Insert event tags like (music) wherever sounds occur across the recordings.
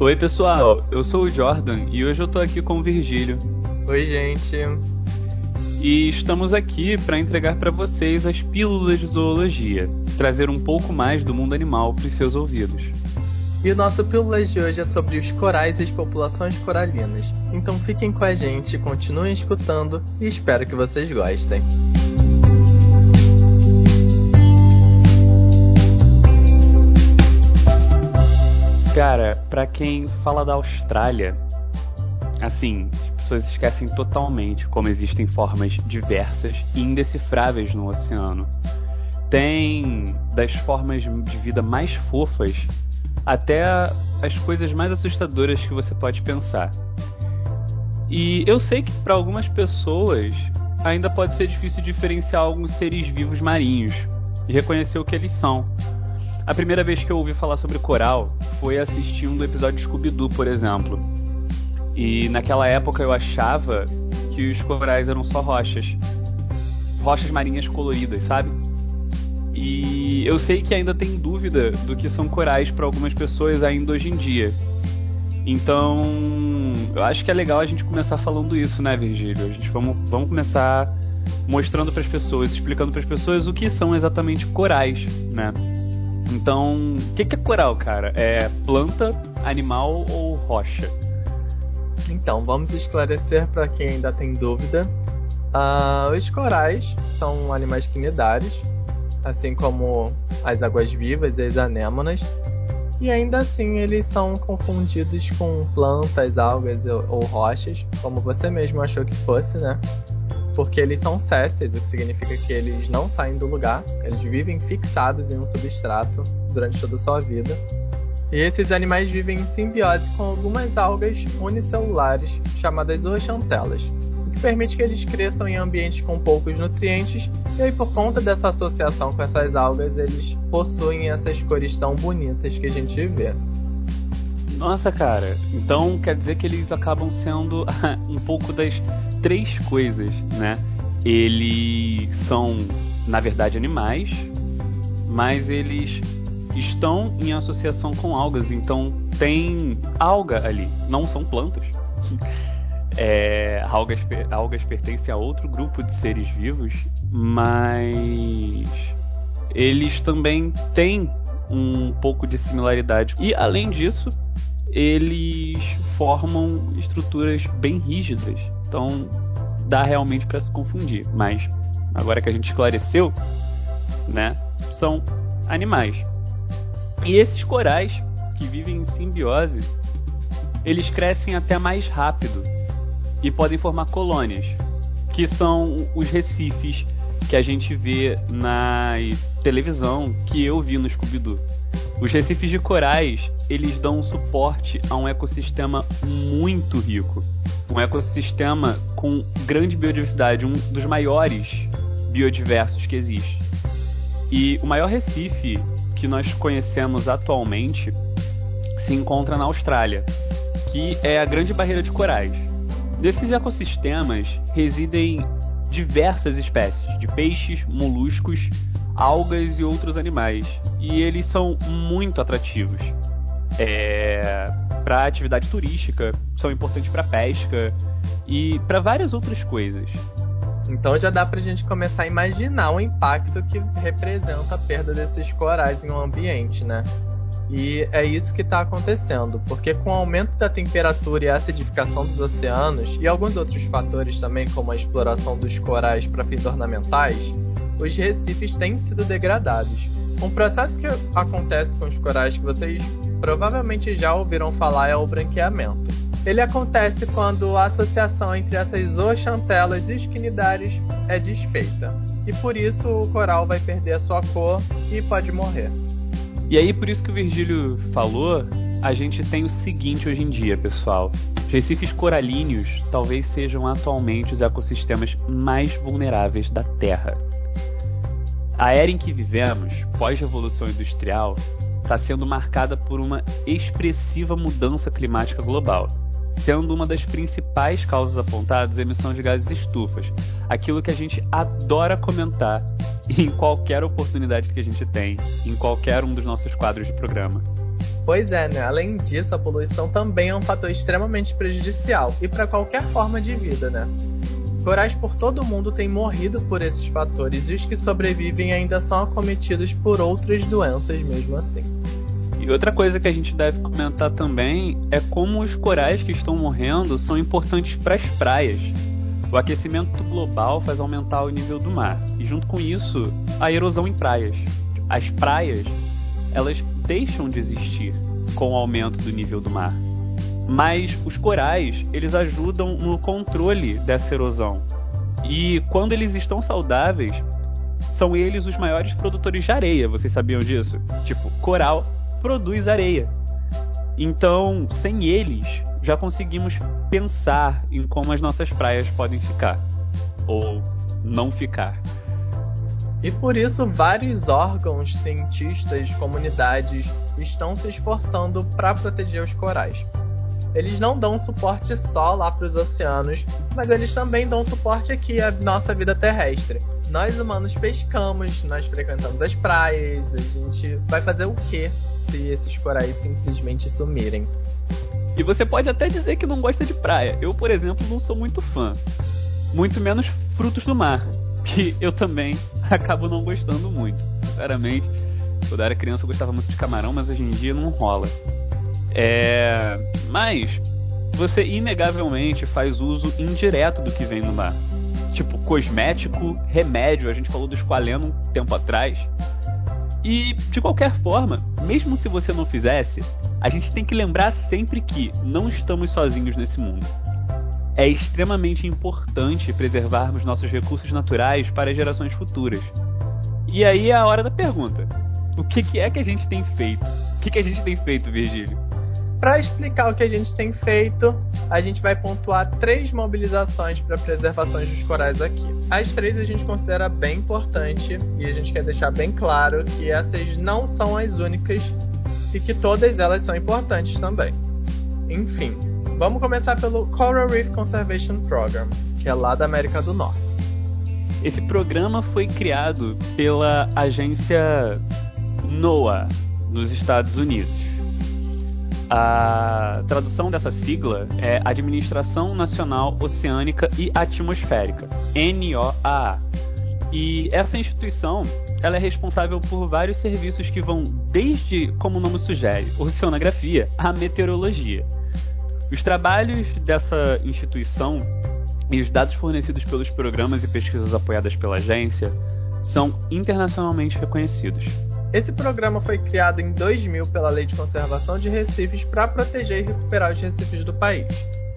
Oi, pessoal, eu sou o Jordan e hoje eu tô aqui com o Virgílio. Oi, gente. E estamos aqui para entregar para vocês as pílulas de zoologia, trazer um pouco mais do mundo animal para os seus ouvidos. E o nosso pílulas de hoje é sobre os corais e as populações coralinas. Então fiquem com a gente, continuem escutando e espero que vocês gostem. Cara, para quem fala da Austrália, assim, as pessoas esquecem totalmente como existem formas diversas e indecifráveis no oceano. Tem das formas de vida mais fofas até as coisas mais assustadoras que você pode pensar. E eu sei que para algumas pessoas ainda pode ser difícil diferenciar alguns seres vivos marinhos e reconhecer o que eles são. A primeira vez que eu ouvi falar sobre coral foi assistindo o episódio de Scooby-Doo, por exemplo. E naquela época eu achava que os corais eram só rochas. Rochas marinhas coloridas, sabe? E eu sei que ainda tem dúvida do que são corais para algumas pessoas ainda hoje em dia. Então, eu acho que é legal a gente começar falando isso, né, Virgílio? A gente vamos, vamos começar mostrando para as pessoas, explicando para as pessoas o que são exatamente corais, né? Então, o que, que é coral, cara? É planta, animal ou rocha? Então, vamos esclarecer para quem ainda tem dúvida. Uh, os corais são animais quinidários, assim como as águas-vivas e as anêmonas. E ainda assim eles são confundidos com plantas, algas ou rochas, como você mesmo achou que fosse, né? Porque eles são césseis, o que significa que eles não saem do lugar, eles vivem fixados em um substrato durante toda a sua vida. E esses animais vivem em simbiose com algumas algas unicelulares chamadas zooxantelas, o que permite que eles cresçam em ambientes com poucos nutrientes, e aí por conta dessa associação com essas algas, eles possuem essas cores tão bonitas que a gente vê. Nossa, cara. Então quer dizer que eles acabam sendo (laughs) um pouco das três coisas, né? Eles são, na verdade, animais, mas eles estão em associação com algas, então tem alga ali, não são plantas. (laughs) É, algas, algas pertencem a outro grupo de seres vivos, mas eles também têm um pouco de similaridade. E além disso, eles formam estruturas bem rígidas. Então dá realmente para se confundir. Mas agora que a gente esclareceu, né, são animais. E esses corais que vivem em simbiose, eles crescem até mais rápido e podem formar colônias, que são os recifes que a gente vê na televisão, que eu vi no Scooby-Doo. Os recifes de corais, eles dão suporte a um ecossistema muito rico. Um ecossistema com grande biodiversidade, um dos maiores biodiversos que existe. E o maior recife que nós conhecemos atualmente se encontra na Austrália, que é a Grande Barreira de Corais. Nesses ecossistemas residem diversas espécies de peixes, moluscos, algas e outros animais. E eles são muito atrativos. É, para atividade turística, são importantes para pesca e para várias outras coisas. Então já dá pra gente começar a imaginar o impacto que representa a perda desses corais em um ambiente, né? E é isso que está acontecendo, porque com o aumento da temperatura e a acidificação dos oceanos e alguns outros fatores também, como a exploração dos corais para fins ornamentais, os recifes têm sido degradados. Um processo que acontece com os corais que vocês provavelmente já ouviram falar é o branqueamento. Ele acontece quando a associação entre essas zooxantelas e os quinidários é desfeita, e por isso o coral vai perder a sua cor e pode morrer. E aí, por isso que o Virgílio falou, a gente tem o seguinte hoje em dia, pessoal. Os recifes coralíneos talvez sejam atualmente os ecossistemas mais vulneráveis da Terra. A era em que vivemos, pós-revolução industrial, está sendo marcada por uma expressiva mudança climática global, sendo uma das principais causas apontadas a emissão de gases estufas, aquilo que a gente adora comentar (laughs) em qualquer oportunidade que a gente tem, em qualquer um dos nossos quadros de programa. Pois é, né? Além disso, a poluição também é um fator extremamente prejudicial e para qualquer forma de vida, né? Corais por todo o mundo têm morrido por esses fatores e os que sobrevivem ainda são acometidos por outras doenças mesmo assim. E outra coisa que a gente deve comentar também é como os corais que estão morrendo são importantes para as praias. O aquecimento global faz aumentar o nível do mar e junto com isso a erosão em praias. As praias elas deixam de existir com o aumento do nível do mar. Mas os corais, eles ajudam no controle dessa erosão. E quando eles estão saudáveis, são eles os maiores produtores de areia. Vocês sabiam disso? Tipo, coral produz areia. Então, sem eles, já conseguimos pensar em como as nossas praias podem ficar ou não ficar. E por isso, vários órgãos, cientistas, comunidades estão se esforçando para proteger os corais. Eles não dão suporte só lá para os oceanos, mas eles também dão suporte aqui à nossa vida terrestre. Nós humanos pescamos, nós frequentamos as praias, a gente vai fazer o que se esses corais simplesmente sumirem? E você pode até dizer que não gosta de praia. Eu, por exemplo, não sou muito fã. Muito menos frutos do mar que eu também (laughs) acabo não gostando muito. Sinceramente, quando eu era criança eu gostava muito de camarão, mas hoje em dia não rola. É... Mas você inegavelmente faz uso indireto do que vem no mar. Tipo, cosmético, remédio, a gente falou do esqualeno um tempo atrás. E, de qualquer forma, mesmo se você não fizesse, a gente tem que lembrar sempre que não estamos sozinhos nesse mundo é extremamente importante preservarmos nossos recursos naturais para gerações futuras. E aí é a hora da pergunta: o que, que é que a gente tem feito? O que, que a gente tem feito, Virgílio? Para explicar o que a gente tem feito, a gente vai pontuar três mobilizações para preservação dos corais aqui. As três a gente considera bem importante e a gente quer deixar bem claro que essas não são as únicas e que todas elas são importantes também. Enfim, Vamos começar pelo Coral Reef Conservation Program, que é lá da América do Norte. Esse programa foi criado pela agência NOAA, nos Estados Unidos. A tradução dessa sigla é Administração Nacional Oceânica e Atmosférica, NOAA. E essa instituição ela é responsável por vários serviços que vão desde, como o nome sugere, oceanografia a meteorologia. Os trabalhos dessa instituição e os dados fornecidos pelos programas e pesquisas apoiadas pela agência são internacionalmente reconhecidos. Esse programa foi criado em 2000 pela Lei de Conservação de Recifes para proteger e recuperar os recifes do país.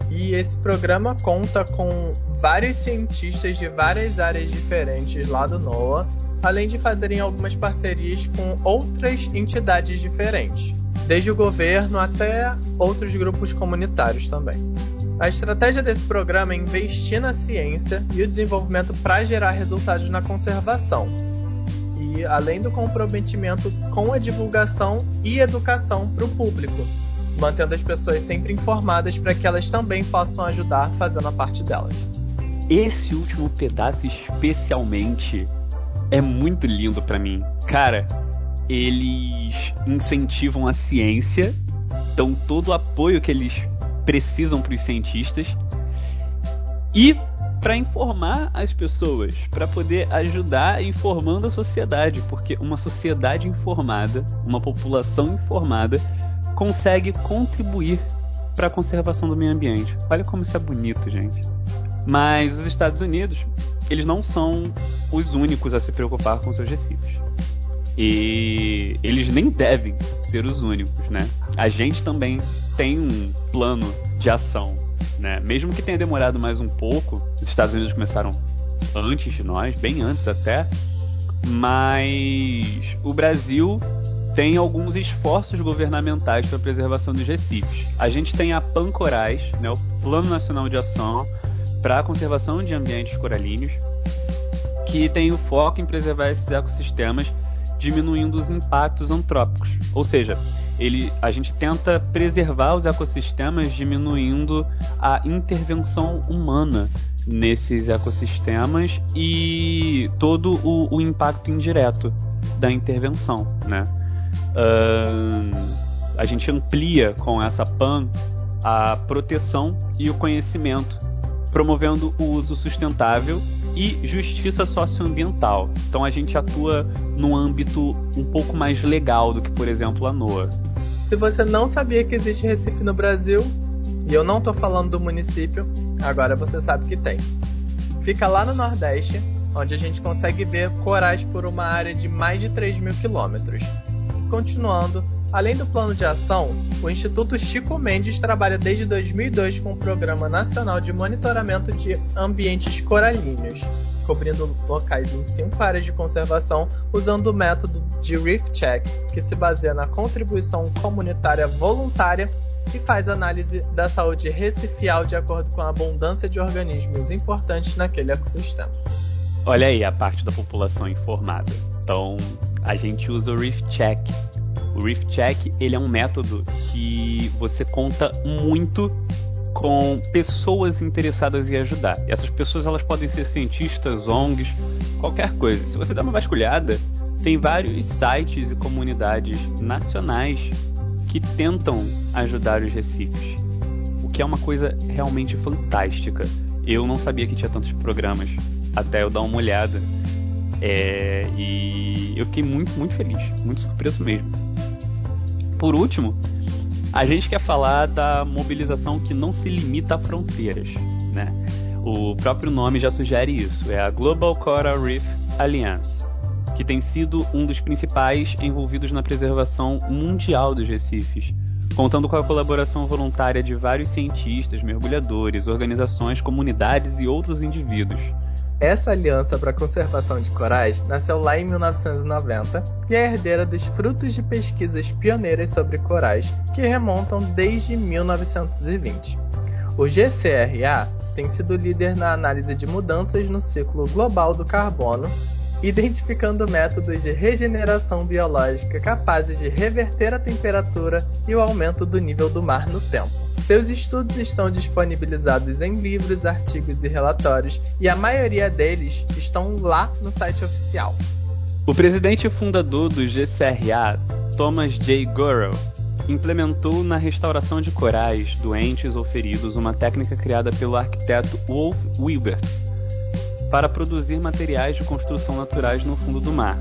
E esse programa conta com vários cientistas de várias áreas diferentes lá do NOAA, além de fazerem algumas parcerias com outras entidades diferentes desde o governo até outros grupos comunitários também. A estratégia desse programa é investir na ciência e o desenvolvimento para gerar resultados na conservação, e além do comprometimento com a divulgação e educação para o público, mantendo as pessoas sempre informadas para que elas também possam ajudar fazendo a parte delas. Esse último pedaço especialmente é muito lindo para mim. Cara, eles incentivam a ciência, dão todo o apoio que eles precisam para os cientistas e para informar as pessoas, para poder ajudar informando a sociedade, porque uma sociedade informada, uma população informada, consegue contribuir para a conservação do meio ambiente. Olha como isso é bonito, gente. Mas os Estados Unidos, eles não são os únicos a se preocupar com seus recifes. E eles nem devem ser os únicos, né? A gente também tem um plano de ação, né? Mesmo que tenha demorado mais um pouco, os Estados Unidos começaram antes de nós, bem antes até, mas o Brasil tem alguns esforços governamentais para a preservação dos recifes. A gente tem a Pancorais, né, o Plano Nacional de Ação para a Conservação de Ambientes Coralíneos, que tem o foco em preservar esses ecossistemas diminuindo os impactos antrópicos. Ou seja, ele, a gente tenta preservar os ecossistemas diminuindo a intervenção humana nesses ecossistemas e todo o, o impacto indireto da intervenção, né? Uh, a gente amplia com essa PAN a proteção e o conhecimento, promovendo o uso sustentável e justiça socioambiental. Então a gente atua num âmbito um pouco mais legal do que, por exemplo, a NOAA. Se você não sabia que existe Recife no Brasil, e eu não estou falando do município, agora você sabe que tem. Fica lá no Nordeste, onde a gente consegue ver corais por uma área de mais de 3 mil quilômetros. Continuando, além do plano de ação, o Instituto Chico Mendes trabalha desde 2002 com o Programa Nacional de Monitoramento de Ambientes Coralíneos, cobrindo locais em cinco áreas de conservação usando o método de Reef Check, que se baseia na contribuição comunitária voluntária e faz análise da saúde recifial de acordo com a abundância de organismos importantes naquele ecossistema. Olha aí a parte da população informada. Então, a gente usa o Reef Check. O Reef Check, ele é um método que você conta muito com pessoas interessadas em ajudar. E essas pessoas elas podem ser cientistas, ONGs, qualquer coisa. Se você dá uma vasculhada, tem vários sites e comunidades nacionais que tentam ajudar os recifes, o que é uma coisa realmente fantástica. Eu não sabia que tinha tantos programas até eu dar uma olhada. É, e eu fiquei muito, muito feliz, muito surpreso mesmo. Por último, a gente quer falar da mobilização que não se limita a fronteiras, né? O próprio nome já sugere isso, é a Global Coral Reef Alliance, que tem sido um dos principais envolvidos na preservação mundial dos recifes, contando com a colaboração voluntária de vários cientistas, mergulhadores, organizações, comunidades e outros indivíduos. Essa aliança para a conservação de corais nasceu lá em 1990 e é herdeira dos frutos de pesquisas pioneiras sobre corais que remontam desde 1920. O GCRA tem sido líder na análise de mudanças no ciclo global do carbono, identificando métodos de regeneração biológica capazes de reverter a temperatura e o aumento do nível do mar no tempo. Seus estudos estão disponibilizados em livros, artigos e relatórios, e a maioria deles estão lá no site oficial. O presidente fundador do GCRA, Thomas J. Gurrow, implementou na restauração de corais doentes ou feridos uma técnica criada pelo arquiteto Wolf Wilberts para produzir materiais de construção naturais no fundo do mar.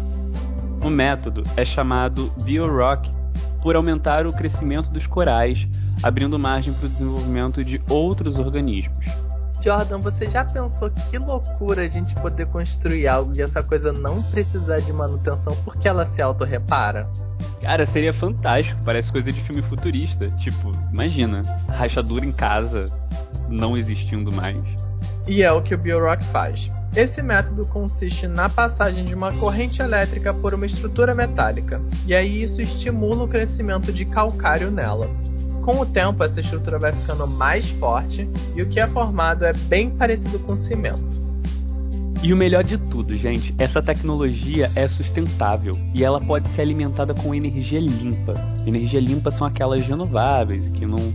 O método é chamado BioRock por aumentar o crescimento dos corais abrindo margem para o desenvolvimento de outros organismos. Jordan, você já pensou que loucura a gente poder construir algo e essa coisa não precisar de manutenção porque ela se autorrepara? Cara, seria fantástico, parece coisa de filme futurista. Tipo, imagina, rachadura em casa não existindo mais. E é o que o BioRock faz. Esse método consiste na passagem de uma corrente elétrica por uma estrutura metálica, e aí isso estimula o crescimento de calcário nela. Com o tempo, essa estrutura vai ficando mais forte e o que é formado é bem parecido com cimento. E o melhor de tudo, gente, essa tecnologia é sustentável e ela pode ser alimentada com energia limpa. Energia limpa são aquelas renováveis que não,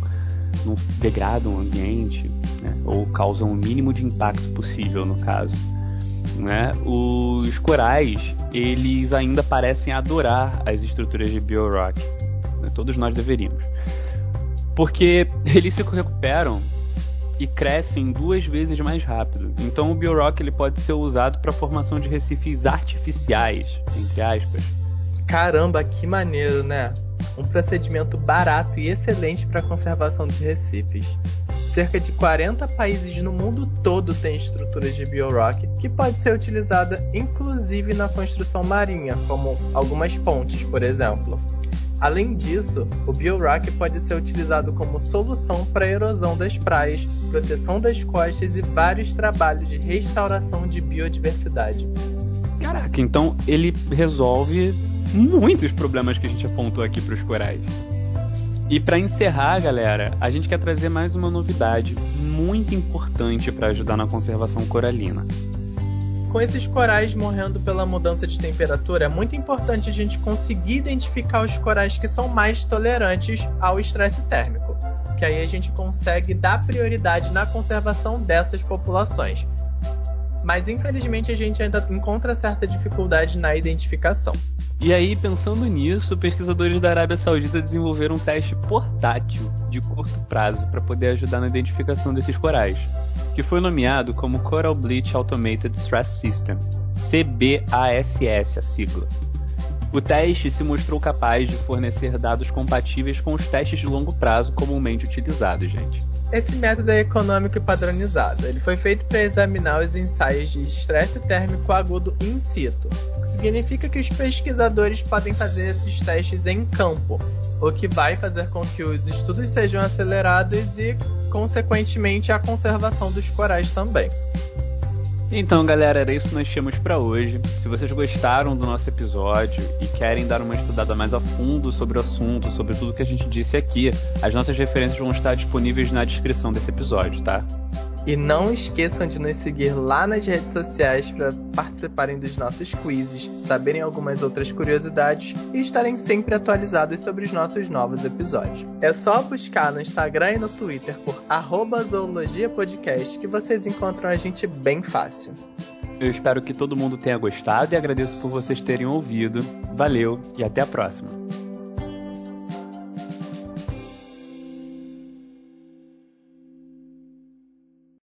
não degradam o ambiente né? ou causam o mínimo de impacto possível no caso. Né? Os corais, eles ainda parecem adorar as estruturas de biorock. Né? Todos nós deveríamos. Porque (laughs) eles se recuperam e crescem duas vezes mais rápido. Então o Biorock ele pode ser usado para formação de recifes artificiais, entre aspas. Caramba, que maneiro, né? Um procedimento barato e excelente para conservação de recifes. Cerca de 40 países no mundo todo têm estruturas de biorock que pode ser utilizada inclusive na construção marinha, como algumas pontes, por exemplo. Além disso, o BioRock pode ser utilizado como solução para a erosão das praias, proteção das costas e vários trabalhos de restauração de biodiversidade. Caraca, então ele resolve muitos problemas que a gente apontou aqui para os corais. E para encerrar, galera, a gente quer trazer mais uma novidade muito importante para ajudar na conservação coralina. Com esses corais morrendo pela mudança de temperatura, é muito importante a gente conseguir identificar os corais que são mais tolerantes ao estresse térmico, que aí a gente consegue dar prioridade na conservação dessas populações. Mas infelizmente a gente ainda encontra certa dificuldade na identificação. E aí, pensando nisso, pesquisadores da Arábia Saudita desenvolveram um teste portátil de curto prazo para poder ajudar na identificação desses corais, que foi nomeado como Coral Bleach Automated Stress System, CBASS a sigla. O teste se mostrou capaz de fornecer dados compatíveis com os testes de longo prazo comumente utilizados, gente. Esse método é econômico e padronizado. Ele foi feito para examinar os ensaios de estresse térmico agudo in situ. Significa que os pesquisadores podem fazer esses testes em campo, o que vai fazer com que os estudos sejam acelerados e, consequentemente, a conservação dos corais também. Então, galera, era isso que nós tínhamos para hoje. Se vocês gostaram do nosso episódio e querem dar uma estudada mais a fundo sobre o assunto, sobre tudo que a gente disse aqui, as nossas referências vão estar disponíveis na descrição desse episódio, tá? E não esqueçam de nos seguir lá nas redes sociais para participarem dos nossos quizzes, saberem algumas outras curiosidades e estarem sempre atualizados sobre os nossos novos episódios. É só buscar no Instagram e no Twitter por zoologiapodcast que vocês encontram a gente bem fácil. Eu espero que todo mundo tenha gostado e agradeço por vocês terem ouvido. Valeu e até a próxima.